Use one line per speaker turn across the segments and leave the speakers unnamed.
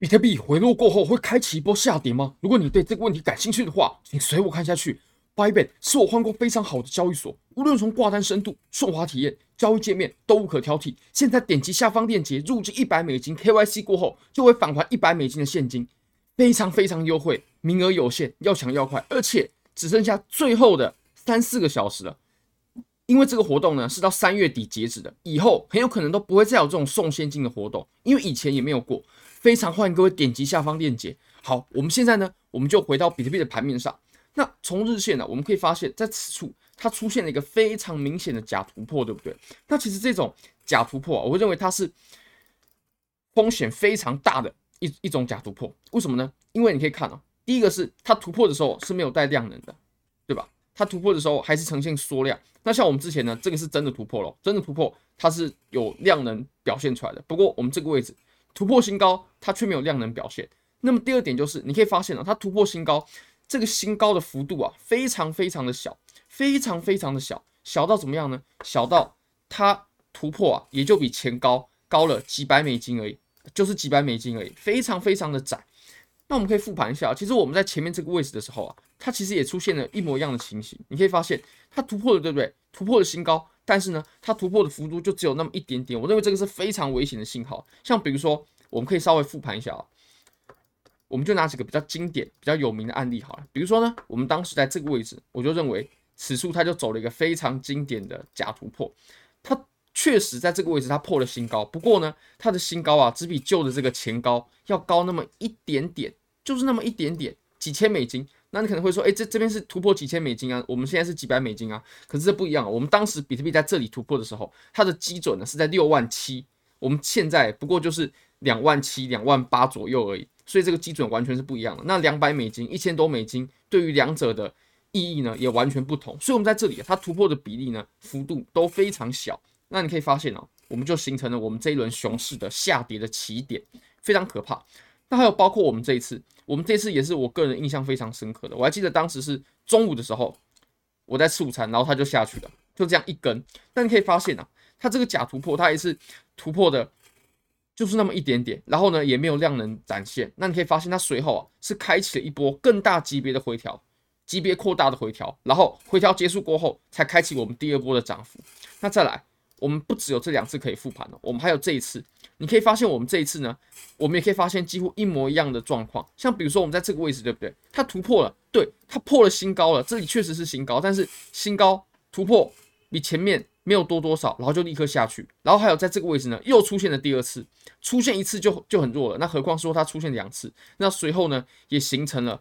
比特币回落过后会开启一波下跌吗？如果你对这个问题感兴趣的话，请随我看下去。Bybit 是我换过非常好的交易所，无论从挂单深度、顺滑体验、交易界面都无可挑剔。现在点击下方链接入金一百美金，KYC 过后就会返还一百美金的现金，非常非常优惠，名额有限，要抢要快，而且只剩下最后的三四个小时了。因为这个活动呢是到三月底截止的，以后很有可能都不会再有这种送现金的活动，因为以前也没有过。非常欢迎各位点击下方链接。好，我们现在呢，我们就回到比特币的盘面上。那从日线呢，我们可以发现，在此处它出现了一个非常明显的假突破，对不对？那其实这种假突破啊，我认为它是风险非常大的一一种假突破。为什么呢？因为你可以看啊，第一个是它突破的时候是没有带量能的，它突破的时候还是呈现缩量。那像我们之前呢，这个是真的突破了，真的突破，它是有量能表现出来的。不过我们这个位置。突破新高，它却没有量能表现。那么第二点就是，你可以发现啊，它突破新高，这个新高的幅度啊，非常非常的小，非常非常的小，小到怎么样呢？小到它突破啊，也就比前高高了几百美金而已，就是几百美金而已，非常非常的窄。那我们可以复盘一下，其实我们在前面这个位置的时候啊，它其实也出现了一模一样的情形。你可以发现，它突破了，对不对？突破了新高。但是呢，它突破的幅度就只有那么一点点，我认为这个是非常危险的信号。像比如说，我们可以稍微复盘一下啊，我们就拿几个比较经典、比较有名的案例好了。比如说呢，我们当时在这个位置，我就认为此处它就走了一个非常经典的假突破。它确实在这个位置它破了新高，不过呢，它的新高啊只比旧的这个前高要高那么一点点，就是那么一点点，几千美金。那你可能会说，哎，这这边是突破几千美金啊，我们现在是几百美金啊，可是这不一样啊。我们当时比特币在这里突破的时候，它的基准呢是在六万七，我们现在不过就是两万七、两万八左右而已，所以这个基准完全是不一样的。那两百美金、一千多美金，对于两者的意义呢也完全不同。所以，我们在这里它突破的比例呢幅度都非常小。那你可以发现哦，我们就形成了我们这一轮熊市的下跌的起点，非常可怕。那还有包括我们这一次，我们这次也是我个人印象非常深刻的。我还记得当时是中午的时候，我在吃午餐，然后它就下去了，就这样一根。但你可以发现啊，它这个假突破，它也是突破的，就是那么一点点，然后呢也没有量能展现。那你可以发现它随后啊是开启了一波更大级别的回调，级别扩大的回调，然后回调结束过后才开启我们第二波的涨幅。那再来。我们不只有这两次可以复盘了，我们还有这一次。你可以发现，我们这一次呢，我们也可以发现几乎一模一样的状况。像比如说，我们在这个位置，对不对？它突破了，对，它破了新高了。这里确实是新高，但是新高突破比前面没有多多少，然后就立刻下去。然后还有在这个位置呢，又出现了第二次，出现一次就就很弱了。那何况说它出现两次，那随后呢，也形成了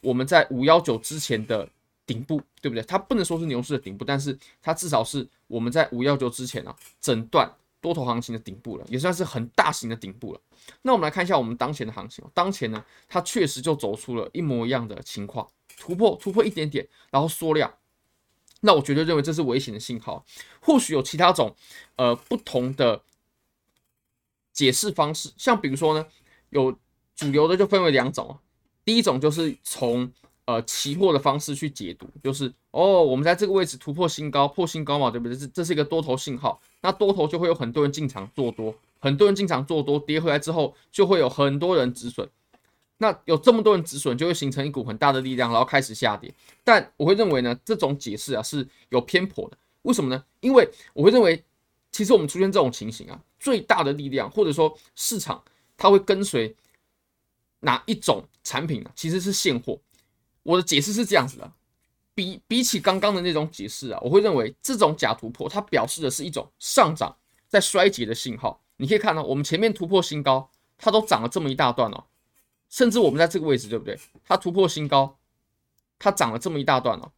我们在五幺九之前的。顶部对不对？它不能说是牛市的顶部，但是它至少是我们在五幺九之前啊，整段多头行情的顶部了，也算是很大型的顶部了。那我们来看一下我们当前的行情，当前呢，它确实就走出了一模一样的情况，突破突破一点点，然后缩量。那我绝对认为这是危险的信号，或许有其他种呃不同的解释方式，像比如说呢，有主流的就分为两种，第一种就是从。呃，期货的方式去解读，就是哦，我们在这个位置突破新高，破新高嘛，对不对？这这是一个多头信号，那多头就会有很多人进场做多，很多人进场做多，跌回来之后就会有很多人止损，那有这么多人止损，就会形成一股很大的力量，然后开始下跌。但我会认为呢，这种解释啊是有偏颇的。为什么呢？因为我会认为，其实我们出现这种情形啊，最大的力量或者说市场它会跟随哪一种产品呢？其实是现货。我的解释是这样子的，比比起刚刚的那种解释啊，我会认为这种假突破它表示的是一种上涨在衰竭的信号。你可以看到，我们前面突破新高，它都涨了这么一大段哦，甚至我们在这个位置，对不对？它突破新高，它涨了这么一大段哦，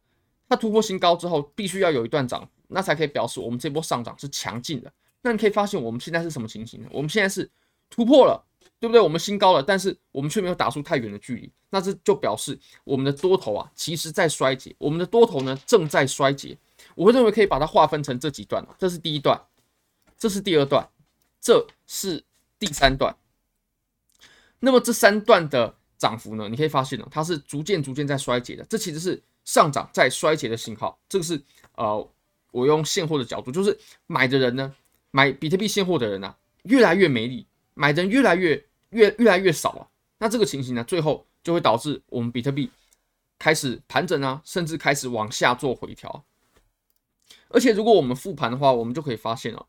它突破新高之后，必须要有一段涨，那才可以表示我们这波上涨是强劲的。那你可以发现，我们现在是什么情形呢？我们现在是突破了。对不对？我们新高了，但是我们却没有打出太远的距离，那这就表示我们的多头啊，其实在衰竭。我们的多头呢，正在衰竭。我会认为可以把它划分成这几段，这是第一段，这是第二段，这是第三段。那么这三段的涨幅呢，你可以发现呢，它是逐渐逐渐在衰竭的。这其实是上涨在衰竭的信号。这个是呃，我用现货的角度，就是买的人呢，买比特币现货的人呢、啊，越来越没力。买的人越来越越越来越少了。那这个情形呢，最后就会导致我们比特币开始盘整啊，甚至开始往下做回调。而且如果我们复盘的话，我们就可以发现啊，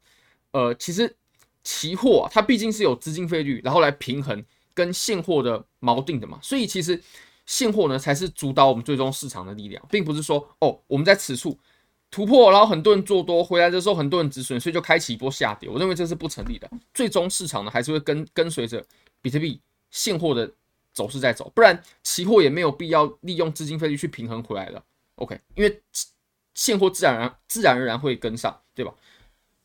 呃，其实期货啊，它毕竟是有资金费率，然后来平衡跟现货的锚定的嘛，所以其实现货呢才是主导我们最终市场的力量，并不是说哦，我们在此处突破，然后很多人做多，回来的时候很多人止损，所以就开启一波下跌。我认为这是不成立的，最终市场呢还是会跟跟随着比特币。现货的走势在走，不然期货也没有必要利用资金费率去平衡回来了。OK，因为现货自然而然自然而然会跟上，对吧？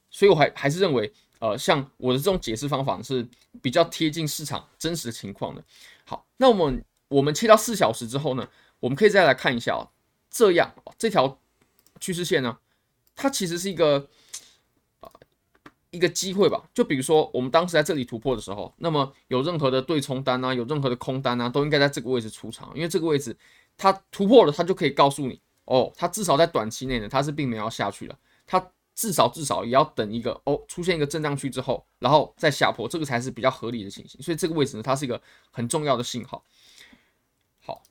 所以我还还是认为，呃，像我的这种解释方法是比较贴近市场真实的情况的。好，那我们我们切到四小时之后呢，我们可以再来看一下哦，这样这条趋势线呢，它其实是一个。一个机会吧，就比如说我们当时在这里突破的时候，那么有任何的对冲单啊，有任何的空单啊，都应该在这个位置出场，因为这个位置它突破了，它就可以告诉你，哦，它至少在短期内呢，它是并没有下去了，它至少至少也要等一个哦，出现一个震荡区之后，然后再下破，这个才是比较合理的情形，所以这个位置呢，它是一个很重要的信号。好，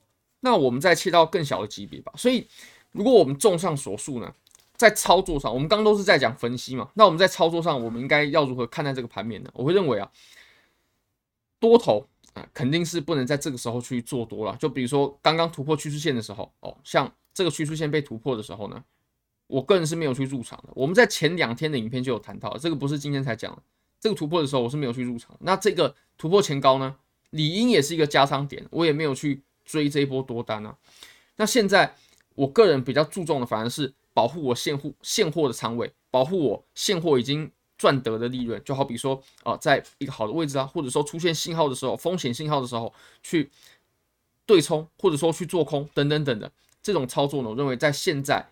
那我们再切到更小的级别吧，所以如果我们综上所述呢，在操作上，我们刚刚都是在讲分析嘛。那我们在操作上，我们应该要如何看待这个盘面呢？我会认为啊，多头啊，肯定是不能在这个时候去做多了。就比如说刚刚突破趋势线的时候，哦，像这个趋势线被突破的时候呢，我个人是没有去入场的。我们在前两天的影片就有谈到，这个不是今天才讲。这个突破的时候，我是没有去入场。那这个突破前高呢，理应也是一个加仓点，我也没有去追这一波多单啊。那现在我个人比较注重的，反而是。保护我现货现货的仓位，保护我现货已经赚得的利润，就好比说啊、呃，在一个好的位置啊，或者说出现信号的时候，风险信号的时候，去对冲或者说去做空等等等的这种操作呢，我认为在现在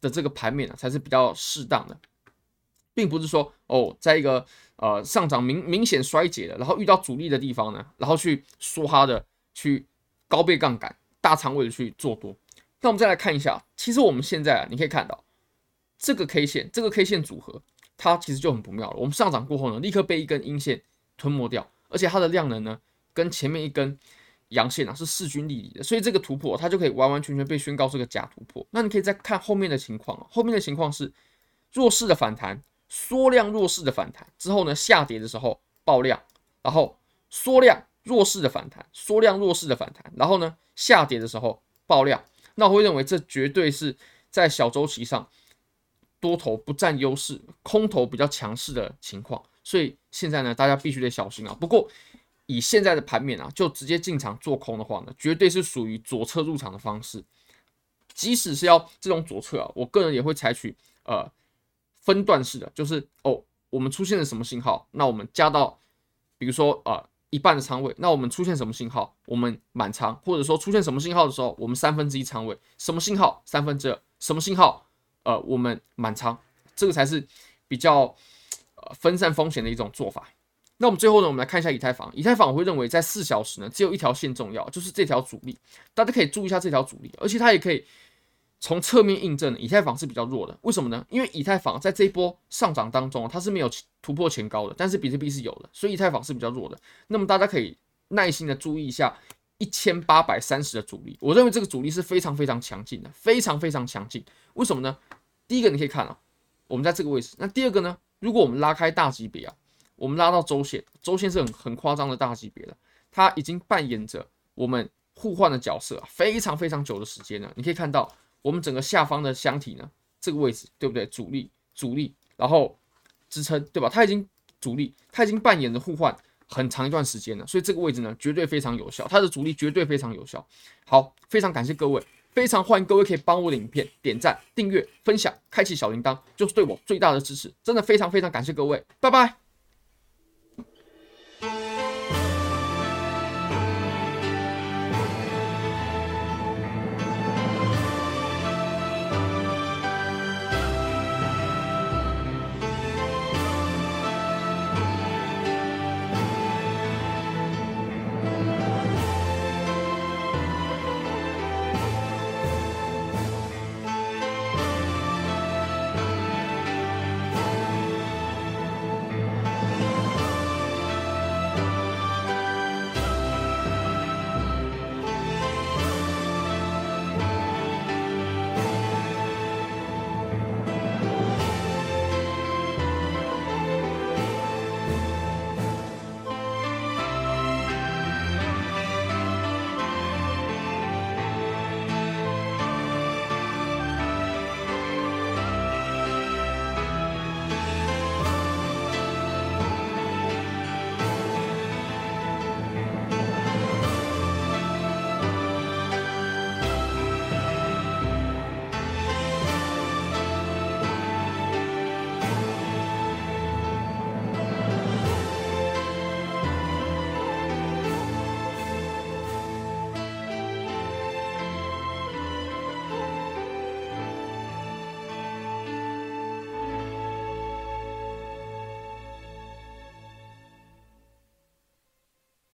的这个盘面啊，才是比较适当的，并不是说哦，在一个呃上涨明明显衰竭的，然后遇到阻力的地方呢，然后去梭哈的去高倍杠杆大仓位的去做多。那我们再来看一下，其实我们现在啊，你可以看到这个 K 线，这个 K 线组合，它其实就很不妙了。我们上涨过后呢，立刻被一根阴线吞没掉，而且它的量能呢，跟前面一根阳线啊是势均力敌的，所以这个突破它就可以完完全全被宣告是个假突破。那你可以再看后面的情况啊，后面的情况是弱势的反弹，缩量弱势的反弹之后呢，下跌的时候爆量，然后缩量弱势的反弹，缩量弱势的反弹，然后呢，下跌的时候爆量。那我会认为这绝对是在小周期上多头不占优势，空头比较强势的情况，所以现在呢，大家必须得小心啊。不过以现在的盘面啊，就直接进场做空的话呢，绝对是属于左侧入场的方式。即使是要这种左侧啊，我个人也会采取呃分段式的，就是哦，我们出现了什么信号，那我们加到，比如说啊。呃一半的仓位，那我们出现什么信号，我们满仓，或者说出现什么信号的时候，我们三分之一仓位，什么信号？三分之二，什么信号，呃，我们满仓，这个才是比较呃分散风险的一种做法。那我们最后呢，我们来看一下以太坊，以太坊我会认为在四小时呢，只有一条线重要，就是这条阻力，大家可以注意一下这条阻力，而且它也可以。从侧面印证，以太坊是比较弱的。为什么呢？因为以太坊在这一波上涨当中，它是没有突破前高的，但是比特币是有的，所以以太坊是比较弱的。那么大家可以耐心的注意一下一千八百三十的阻力，我认为这个阻力是非常非常强劲的，非常非常强劲。为什么呢？第一个你可以看啊，我们在这个位置。那第二个呢？如果我们拉开大级别啊，我们拉到周线，周线是很很夸张的大级别了，它已经扮演着我们互换的角色，非常非常久的时间了。你可以看到。我们整个下方的箱体呢，这个位置对不对？阻力、阻力，然后支撑，对吧？它已经阻力，它已经扮演着互换很长一段时间了，所以这个位置呢，绝对非常有效，它的阻力绝对非常有效。好，非常感谢各位，非常欢迎各位可以帮我的影片点赞、订阅、分享、开启小铃铛，就是对我最大的支持。真的非常非常感谢各位，拜拜。